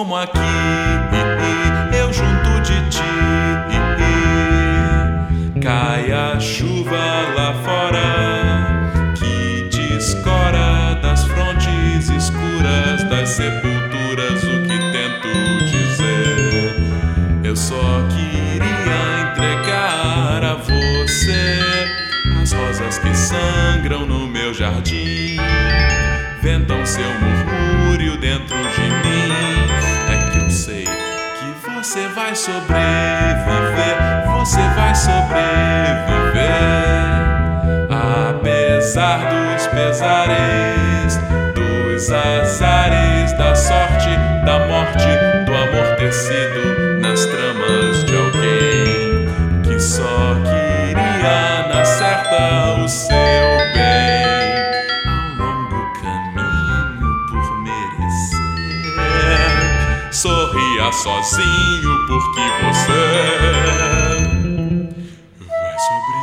como aqui, eu junto de ti. Cai a chuva lá fora, que descora das frontes escuras das sepulturas o que tento dizer. Eu só queria entregar a você as rosas que sangram no meu jardim ventam seu murmúrio dentro de mim. Você vai sobreviver, você vai sobreviver. Apesar dos pesares, dos azares, da sorte, da morte, dia sozinho, porque você vai sobre